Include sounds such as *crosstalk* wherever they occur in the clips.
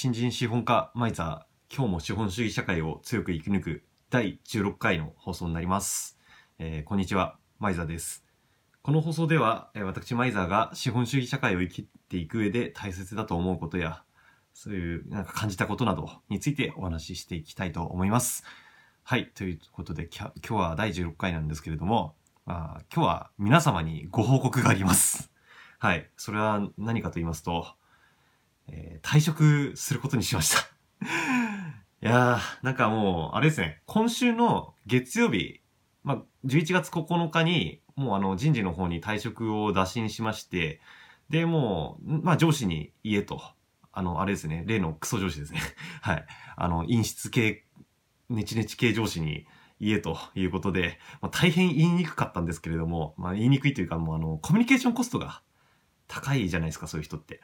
新人資本家マイザー今日も資本主義社会を強く生き抜く第16回の放送になります、えーこんにちはマイザーです。この放送では、えー私マイザーが資本主義社会を生きていく上で大切だと思うことやそういうなんか感じたことなどについてお話ししていきたいと思います。はいということで今日は第16回なんですけれども、まあ、今日は皆様にご報告があります。はいそれは何かと言いますとえー退職することにしました。*laughs* いやー、なんかもう、あれですね、今週の月曜日、まあ、11月9日に、もうあの、人事の方に退職を打診しまして、で、もう、まあ、上司に言えと、あの、あれですね、例のクソ上司ですね。*laughs* はい。あの、陰湿系、ネチネチ系上司に言えということで、まあ、大変言いにくかったんですけれども、まあ、言いにくいというか、もうあの、コミュニケーションコストが高いじゃないですか、そういう人って。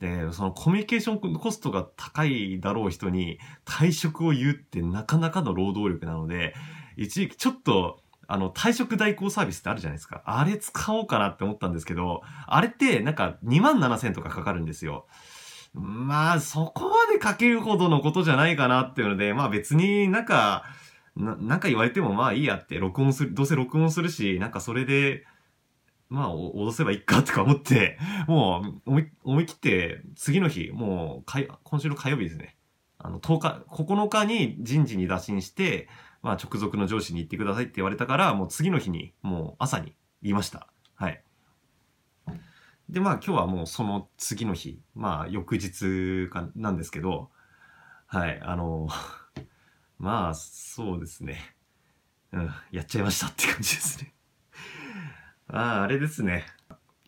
で、そのコミュニケーションコストが高いだろう人に退職を言うってなかなかの労働力なので、一時期ちょっと、あの、退職代行サービスってあるじゃないですか。あれ使おうかなって思ったんですけど、あれってなんか2万7千とかかかるんですよ。まあ、そこまでかけるほどのことじゃないかなっていうので、まあ別になんか、ななんか言われてもまあいいやって、録音する、どうせ録音するし、なんかそれで、まあ、脅せばいいかとか思って、もう思い、思い切って、次の日、もうかい、今週の火曜日ですね。あの、10日、9日に人事に打診して、まあ、直属の上司に言ってくださいって言われたから、もう次の日に、もう朝に言いました。はい。で、まあ、今日はもうその次の日、まあ、翌日か、なんですけど、はい、あの、まあ、そうですね。うん、やっちゃいましたって感じですね。ああ、あれですね。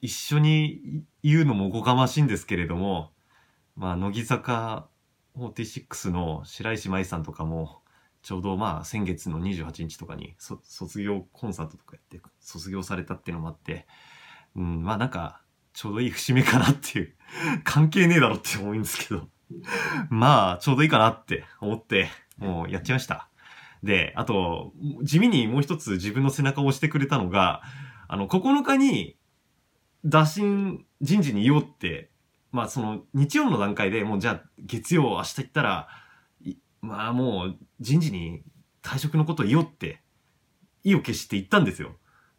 一緒に言うのもおこがましいんですけれども、まあ、乃木坂46の白石麻衣さんとかも、ちょうどまあ先月の28日とかに卒業コンサートとかやって卒業されたっていうのもあって、うん、まあなんかちょうどいい節目かなっていう、関係ねえだろって思うんですけど、まあちょうどいいかなって思って、もうやっちゃいました。で、あと、地味にもう一つ自分の背中を押してくれたのが、あの、9日に、打診、人事に言おうって、まあその、日曜の段階でもうじゃあ、月曜明日行ったら、まあもう、人事に退職のことを言おうって、意を決して言ったんですよ。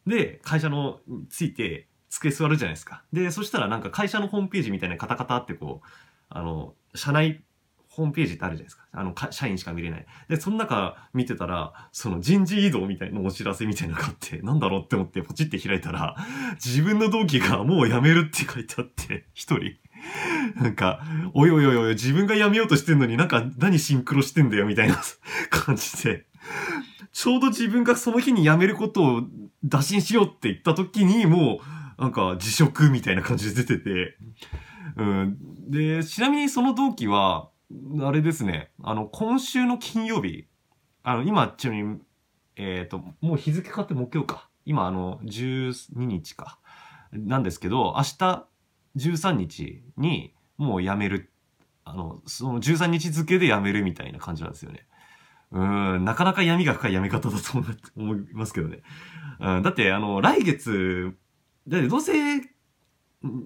で、会社の、ついて、机座るじゃないですか。で、そしたらなんか会社のホームページみたいなカタカタってこう、あの、社内ホームページってあるじゃないですか。あの、社員しか見れない。で、その中見てたら、その人事異動みたいなお知らせみたいなのがあって、なんだろうって思ってポチって開いたら、自分の同期がもう辞めるって書いてあって、一人。なんか、おいおいおいおい、自分が辞めようとしてんのになんか何シンクロしてんだよみたいな *laughs* 感じで、ちょうど自分がその日に辞めることを打診しようって言った時にもう、なんか辞職みたいな感じで出てて、うん。で、ちなみにその同期は、あれですね、あの、今週の金曜日、あの、今、ちなみに、えっ、と、もう日付変わって木曜か。今、あの、12日か。なんですけど、明日、13日に、もう辞める。あの、その13日付で辞めるみたいな感じなんですよね。うん、なかなか闇が深い辞め方だと思いますけどね。うん、だって、あの、来月、だってどうせ、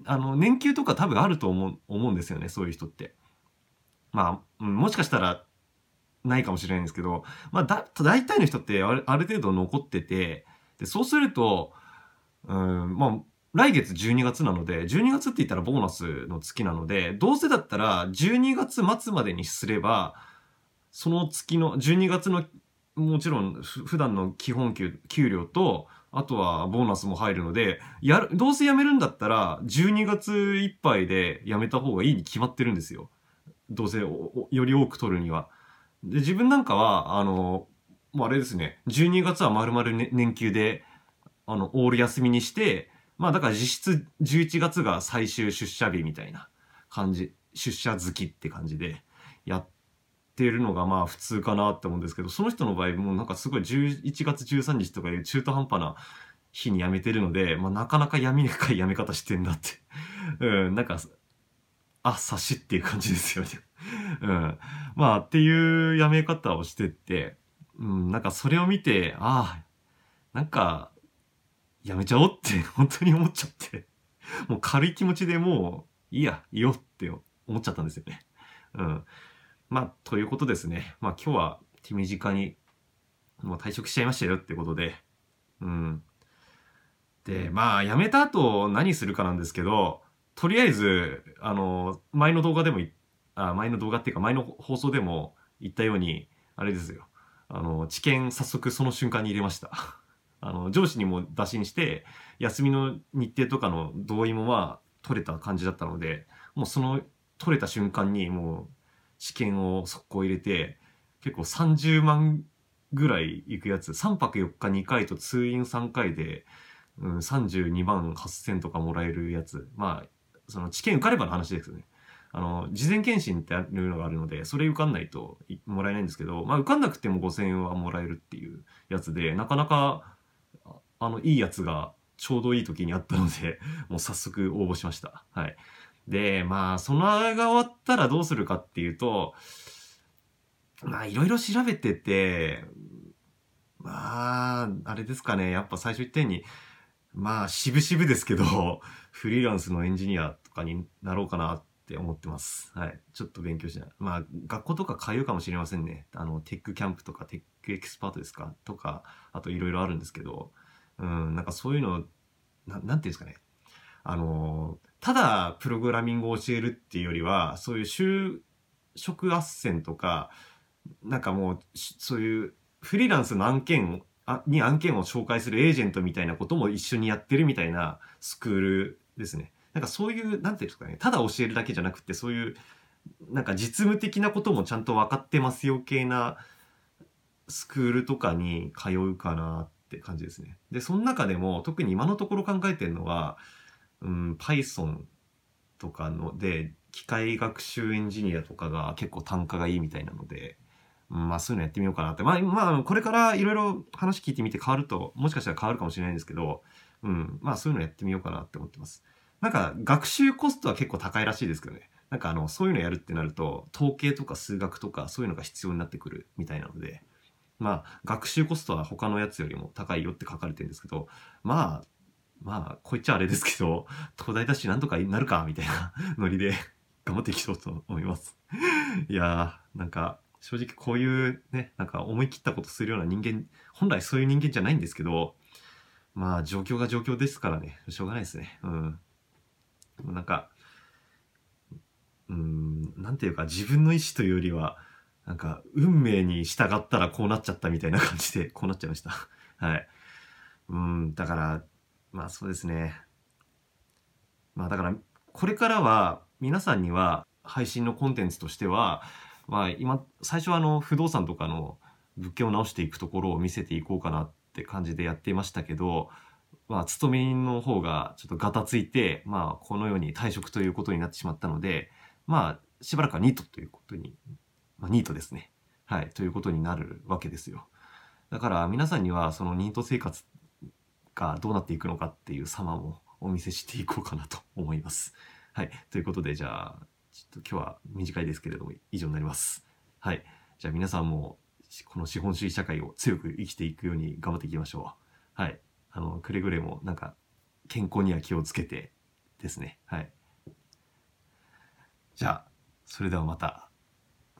あの、年給とか多分あると思う、思うんですよね、そういう人って。まあ、もしかしたら、ないかもしれないんですけど、まあ、だ、大体の人ってあるある程度残ってて、で、そうすると、うん、まあ、来月12月なので、12月って言ったらボーナスの月なので、どうせだったら12月末までにすれば、その月の、12月の、もちろん普段の基本給、給料と、あとはボーナスも入るので、やる、どうせ辞めるんだったら、12月いっぱいで辞めた方がいいに決まってるんですよ。どうせより多く取るには。で、自分なんかは、あの、もうあれですね、12月は丸々、ね、年給で、あの、オール休みにして、まあだから実質11月が最終出社日みたいな感じ、出社月って感じでやってるのがまあ普通かなって思うんですけど、その人の場合もうなんかすごい11月13日とかいう中途半端な日に辞めてるので、まあなかなか闇深い辞め方してんだって。うん、なんか、あ、察しっていう感じですよね。*laughs* うん。まあっていう辞め方をしてって、うん、なんかそれを見て、ああ、なんか、やめちゃおうって本当に思っちゃって、*laughs* もう軽い気持ちでもう、いいや、いいよって思っちゃったんですよね。うん。まあ、ということですね。まあ今日は手短にもう退職しちゃいましたよってことで。うん。で、まあ辞めた後何するかなんですけど、とりあえず、あの、前の動画でも、あ、前の動画っていうか前の放送でも言ったように、あれですよ。あの、知見早速その瞬間に入れました。*laughs* あの、上司にも打診して、休みの日程とかの同意もまあ取れた感じだったので、もうその取れた瞬間にもう試験を速攻入れて、結構30万ぐらい行くやつ、3泊4日2回と通院3回で、うん、32万8000とかもらえるやつ。まあ、その知見受かればの話ですよね。あの、事前検診っていうのがあるので、それ受かんないともらえないんですけど、まあ受かんなくても5000円はもらえるっていうやつで、なかなか、あの、いいやつがちょうどいい時にあったので、*laughs* もう早速応募しました。はい。で、まあ、そのが終わったらどうするかっていうと、まあ、いろいろ調べてて、まあ、あれですかね、やっぱ最初言ったように、まあ、渋々ですけど、*laughs* フリーランスのエンジニアとかになろうかなって思ってます。はい。ちょっと勉強しない。まあ、学校とか通うかもしれませんね。あの、テックキャンプとか、テックエキスパートですか？とか、あといろいろあるんですけど、うん、なんかそういうの、ななんていうんですかね。あの、ただプログラミングを教えるっていうよりは、そういう就職斡旋とか、なんかもう、そういうフリーランスの案件あに案件を紹介するエージェントみたいなことも一緒にやってるみたいなスクールですね。なんかそういう、なんていうんですかね、ただ教えるだけじゃなくて、そういう、なんか実務的なこともちゃんと分かってますよ系なスクールとかに通うかなって感じですね。で、その中でも特に今のところ考えてるのは、うん、Python とかので、機械学習エンジニアとかが結構単価がいいみたいなので、まあそういうのやってみようかなって。まあ、まあ、これからいろいろ話聞いてみて変わると、もしかしたら変わるかもしれないんですけど、うん、まあそういうのやってみようかなって思ってます。なんか学習コストは結構高いらしいですけどね。なんかあの、そういうのやるってなると、統計とか数学とかそういうのが必要になってくるみたいなので、まあ、学習コストは他のやつよりも高いよって書かれてるんですけど、まあ、まあ、こう言っちゃあれですけど、東大だしなんとかなるか、みたいなノリで頑張っていきそうと思います。いやー、なんか、正直こういうね、なんか思い切ったことするような人間、本来そういう人間じゃないんですけど、まあ、状況が状況ですからね、しょうがないですね。うん。なんか、うん、なんていうか、自分の意思というよりは、なんか、運命に従ったらこうなっちゃったみたいな感じで、*laughs* こうなっちゃいました。*laughs* はい。うん、だから、まあそうですね。まあだから、これからは、皆さんには、配信のコンテンツとしては、まあ今、最初はあの、不動産とかの物件を直していくところを見せていこうかなって感じでやっていましたけど、まあ、勤め人の方がちょっとガタついて、まあ、このように退職ということになってしまったので、まあ、しばらくはニートということに、まあ、ニートですね。はい、ということになるわけですよ。だから皆さんにはそのニート生活がどうなっていくのかっていう様もお見せしていこうかなと思います。はい、ということでじゃあ、ちょっと今日は短いですけれども以上になります。はい、じゃあ皆さんもこの資本主義社会を強く生きていくように頑張っていきましょう。はい、あの、くれぐれもなんか健康には気をつけてですね。はい。じゃあ、それではまた。